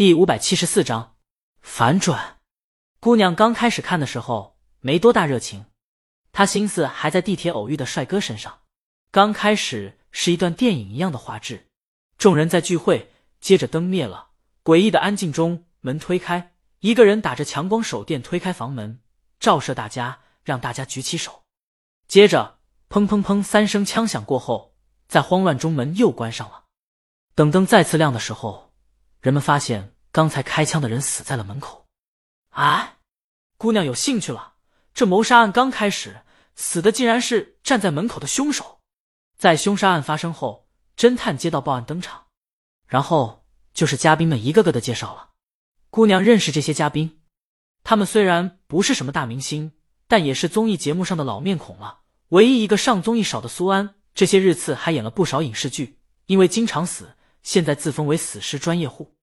第五百七十四章反转。姑娘刚开始看的时候没多大热情，她心思还在地铁偶遇的帅哥身上。刚开始是一段电影一样的画质，众人在聚会，接着灯灭了，诡异的安静中，门推开，一个人打着强光手电推开房门，照射大家，让大家举起手。接着砰砰砰三声枪响过后，在慌乱中门又关上了。等灯再次亮的时候。人们发现刚才开枪的人死在了门口。啊！姑娘有兴趣了。这谋杀案刚开始，死的竟然是站在门口的凶手。在凶杀案发生后，侦探接到报案登场，然后就是嘉宾们一个个的介绍了。姑娘认识这些嘉宾，他们虽然不是什么大明星，但也是综艺节目上的老面孔了。唯一一个上综艺少的苏安，这些日次还演了不少影视剧，因为经常死。现在自封为死尸专业户。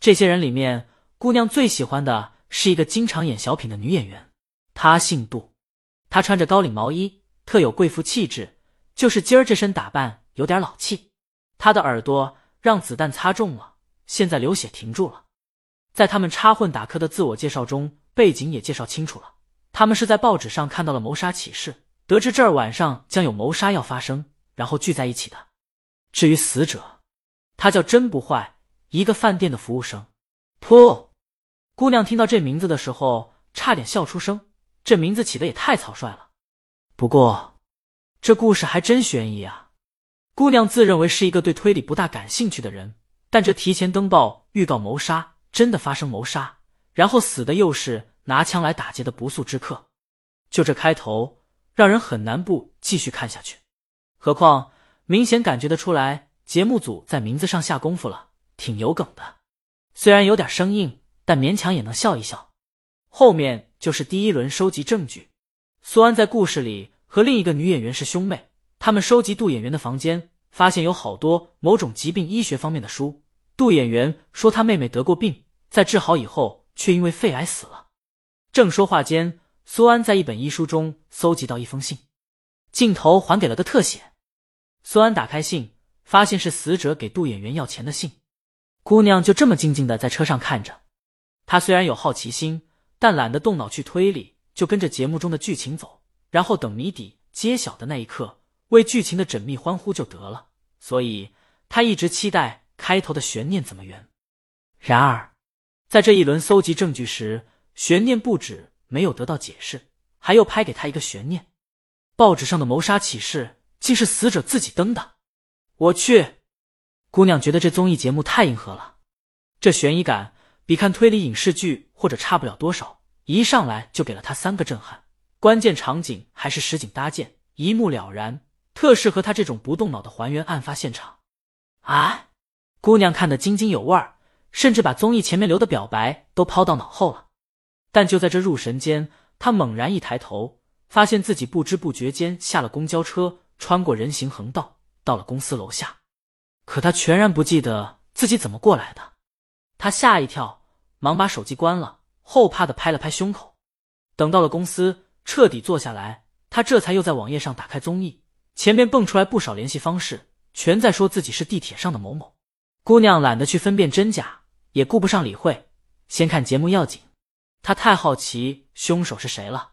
这些人里面，姑娘最喜欢的是一个经常演小品的女演员，她姓杜，她穿着高领毛衣，特有贵妇气质，就是今儿这身打扮有点老气。她的耳朵让子弹擦中了，现在流血停住了。在他们插混打磕的自我介绍中，背景也介绍清楚了，他们是在报纸上看到了谋杀启事，得知这儿晚上将有谋杀要发生，然后聚在一起的。至于死者。他叫真不坏，一个饭店的服务生。噗！姑娘听到这名字的时候，差点笑出声。这名字起的也太草率了。不过，这故事还真悬疑啊！姑娘自认为是一个对推理不大感兴趣的人，但这提前登报预告谋杀，真的发生谋杀，然后死的又是拿枪来打劫的不速之客，就这开头，让人很难不继续看下去。何况，明显感觉得出来。节目组在名字上下功夫了，挺有梗的，虽然有点生硬，但勉强也能笑一笑。后面就是第一轮收集证据。苏安在故事里和另一个女演员是兄妹，他们收集杜演员的房间，发现有好多某种疾病医学方面的书。杜演员说他妹妹得过病，在治好以后却因为肺癌死了。正说话间，苏安在一本医书中搜集到一封信，镜头还给了个特写。苏安打开信。发现是死者给杜演员要钱的信，姑娘就这么静静的在车上看着。她虽然有好奇心，但懒得动脑去推理，就跟着节目中的剧情走，然后等谜底揭晓的那一刻，为剧情的缜密欢呼就得了。所以她一直期待开头的悬念怎么圆。然而，在这一轮搜集证据时，悬念不止没有得到解释，还又拍给他一个悬念：报纸上的谋杀启事竟是死者自己登的。我去，姑娘觉得这综艺节目太硬核了，这悬疑感比看推理影视剧或者差不了多少，一上来就给了她三个震撼。关键场景还是实景搭建，一目了然，特适合她这种不动脑的还原案发现场。啊，姑娘看得津津有味儿，甚至把综艺前面留的表白都抛到脑后了。但就在这入神间，她猛然一抬头，发现自己不知不觉间下了公交车，穿过人行横道。到了公司楼下，可他全然不记得自己怎么过来的。他吓一跳，忙把手机关了，后怕的拍了拍胸口。等到了公司，彻底坐下来，他这才又在网页上打开综艺，前面蹦出来不少联系方式，全在说自己是地铁上的某某。姑娘懒得去分辨真假，也顾不上理会，先看节目要紧。她太好奇凶手是谁了。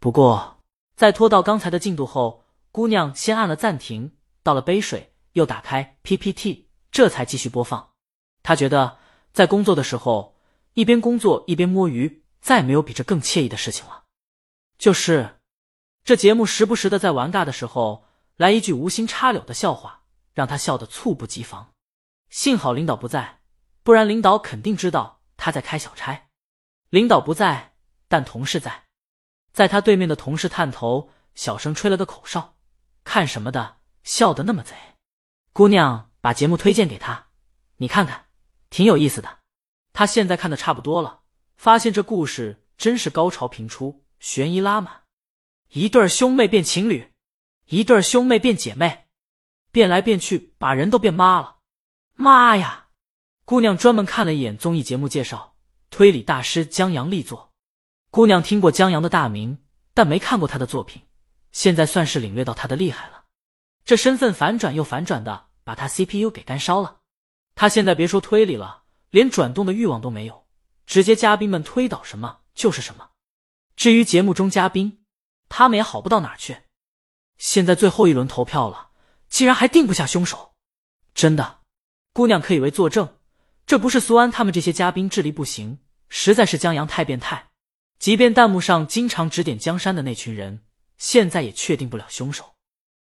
不过在拖到刚才的进度后，姑娘先按了暂停。倒了杯水，又打开 PPT，这才继续播放。他觉得在工作的时候，一边工作一边摸鱼，再没有比这更惬意的事情了。就是这节目时不时的在玩尬的时候来一句无心插柳的笑话，让他笑得猝不及防。幸好领导不在，不然领导肯定知道他在开小差。领导不在，但同事在，在他对面的同事探头小声吹了个口哨，看什么的。笑得那么贼，姑娘把节目推荐给他，你看看，挺有意思的。他现在看的差不多了，发现这故事真是高潮频出，悬疑拉满，一对兄妹变情侣，一对兄妹变姐妹，变来变去，把人都变妈了。妈呀！姑娘专门看了一眼综艺节目介绍，推理大师江阳力作。姑娘听过江阳的大名，但没看过他的作品，现在算是领略到他的厉害了。这身份反转又反转的，把他 CPU 给干烧了。他现在别说推理了，连转动的欲望都没有，直接嘉宾们推倒什么就是什么。至于节目中嘉宾，他们也好不到哪去。现在最后一轮投票了，竟然还定不下凶手，真的，姑娘可以为作证，这不是苏安他们这些嘉宾智力不行，实在是江阳太变态。即便弹幕上经常指点江山的那群人，现在也确定不了凶手，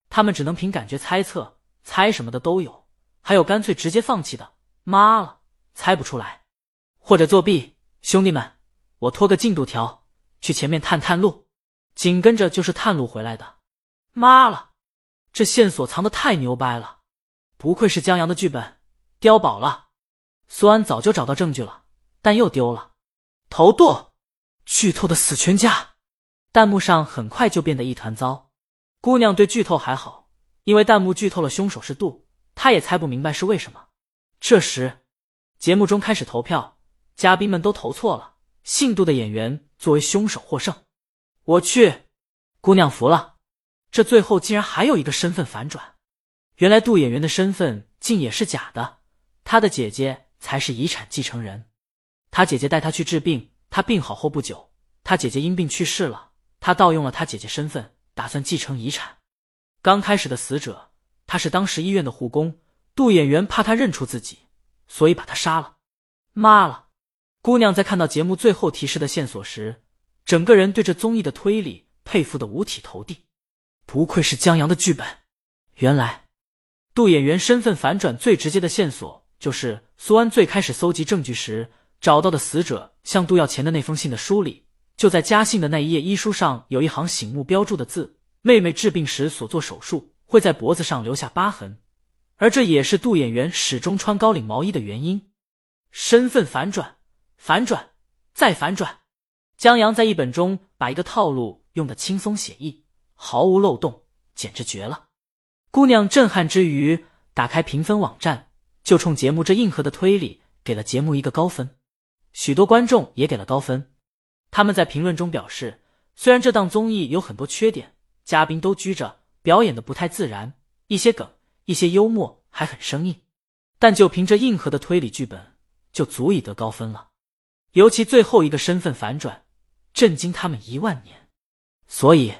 他们只能凭感觉猜测，猜什么的都有，还有干脆直接放弃的。妈了，猜不出来，或者作弊。兄弟们，我拖个进度条，去前面探探路，紧跟着就是探路回来的。妈了，这线索藏的太牛掰了，不愧是江阳的剧本，碉堡了。苏安早就找到证据了，但又丢了，头剁。剧透的死全家，弹幕上很快就变得一团糟。姑娘对剧透还好，因为弹幕剧透了凶手是杜，她也猜不明白是为什么。这时，节目中开始投票，嘉宾们都投错了，姓杜的演员作为凶手获胜。我去，姑娘服了，这最后竟然还有一个身份反转，原来杜演员的身份竟也是假的，他的姐姐才是遗产继承人，他姐姐带他去治病。他病好后不久，他姐姐因病去世了。他盗用了他姐姐身份，打算继承遗产。刚开始的死者，他是当时医院的护工。杜演员怕他认出自己，所以把他杀了。妈了！姑娘在看到节目最后提示的线索时，整个人对这综艺的推理佩服的五体投地。不愧是江阳的剧本。原来，杜演员身份反转最直接的线索，就是苏安最开始搜集证据时。找到的死者向杜要钱的那封信的书里，就在家信的那一页医书上有一行醒目标注的字：“妹妹治病时所做手术会在脖子上留下疤痕。”而这也是杜演员始终穿高领毛衣的原因。身份反转，反转，再反转。江阳在一本中把一个套路用的轻松写意，毫无漏洞，简直绝了。姑娘震撼之余，打开评分网站，就冲节目这硬核的推理给了节目一个高分。许多观众也给了高分，他们在评论中表示，虽然这档综艺有很多缺点，嘉宾都拘着，表演的不太自然，一些梗、一些幽默还很生硬，但就凭这硬核的推理剧本，就足以得高分了。尤其最后一个身份反转，震惊他们一万年。所以，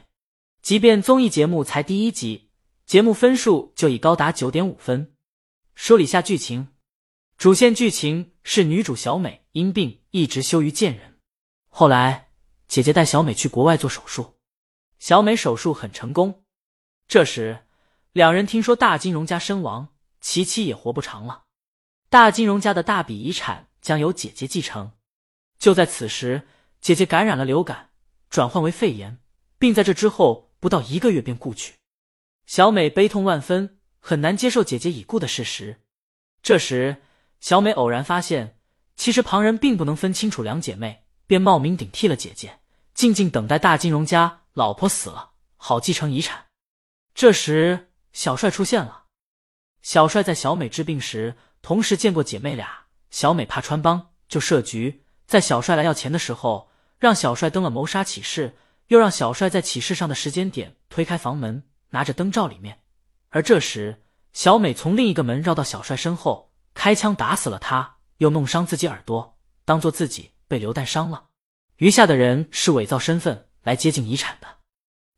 即便综艺节目才第一集，节目分数就已高达九点五分。梳理下剧情。主线剧情是女主小美因病一直羞于见人，后来姐姐带小美去国外做手术，小美手术很成功。这时两人听说大金融家身亡，琪琪也活不长了，大金融家的大笔遗产将由姐姐继承。就在此时，姐姐感染了流感，转换为肺炎，并在这之后不到一个月便故去。小美悲痛万分，很难接受姐姐已故的事实。这时。小美偶然发现，其实旁人并不能分清楚两姐妹，便冒名顶替了姐姐，静静等待大金融家老婆死了，好继承遗产。这时，小帅出现了。小帅在小美治病时，同时见过姐妹俩。小美怕穿帮，就设局，在小帅来要钱的时候，让小帅登了谋杀启事，又让小帅在启事上的时间点推开房门，拿着灯照里面。而这时，小美从另一个门绕到小帅身后。开枪打死了他，又弄伤自己耳朵，当做自己被流弹伤了。余下的人是伪造身份来接近遗产的，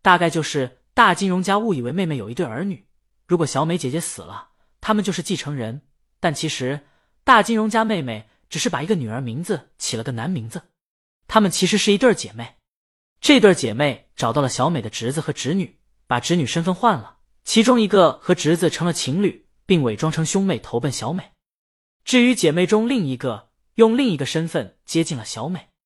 大概就是大金融家误以为妹妹有一对儿女，如果小美姐姐死了，他们就是继承人。但其实大金融家妹妹只是把一个女儿名字起了个男名字，他们其实是一对姐妹。这对姐妹找到了小美的侄子和侄女，把侄女身份换了，其中一个和侄子成了情侣，并伪装成兄妹投奔小美。至于姐妹中另一个，用另一个身份接近了小美。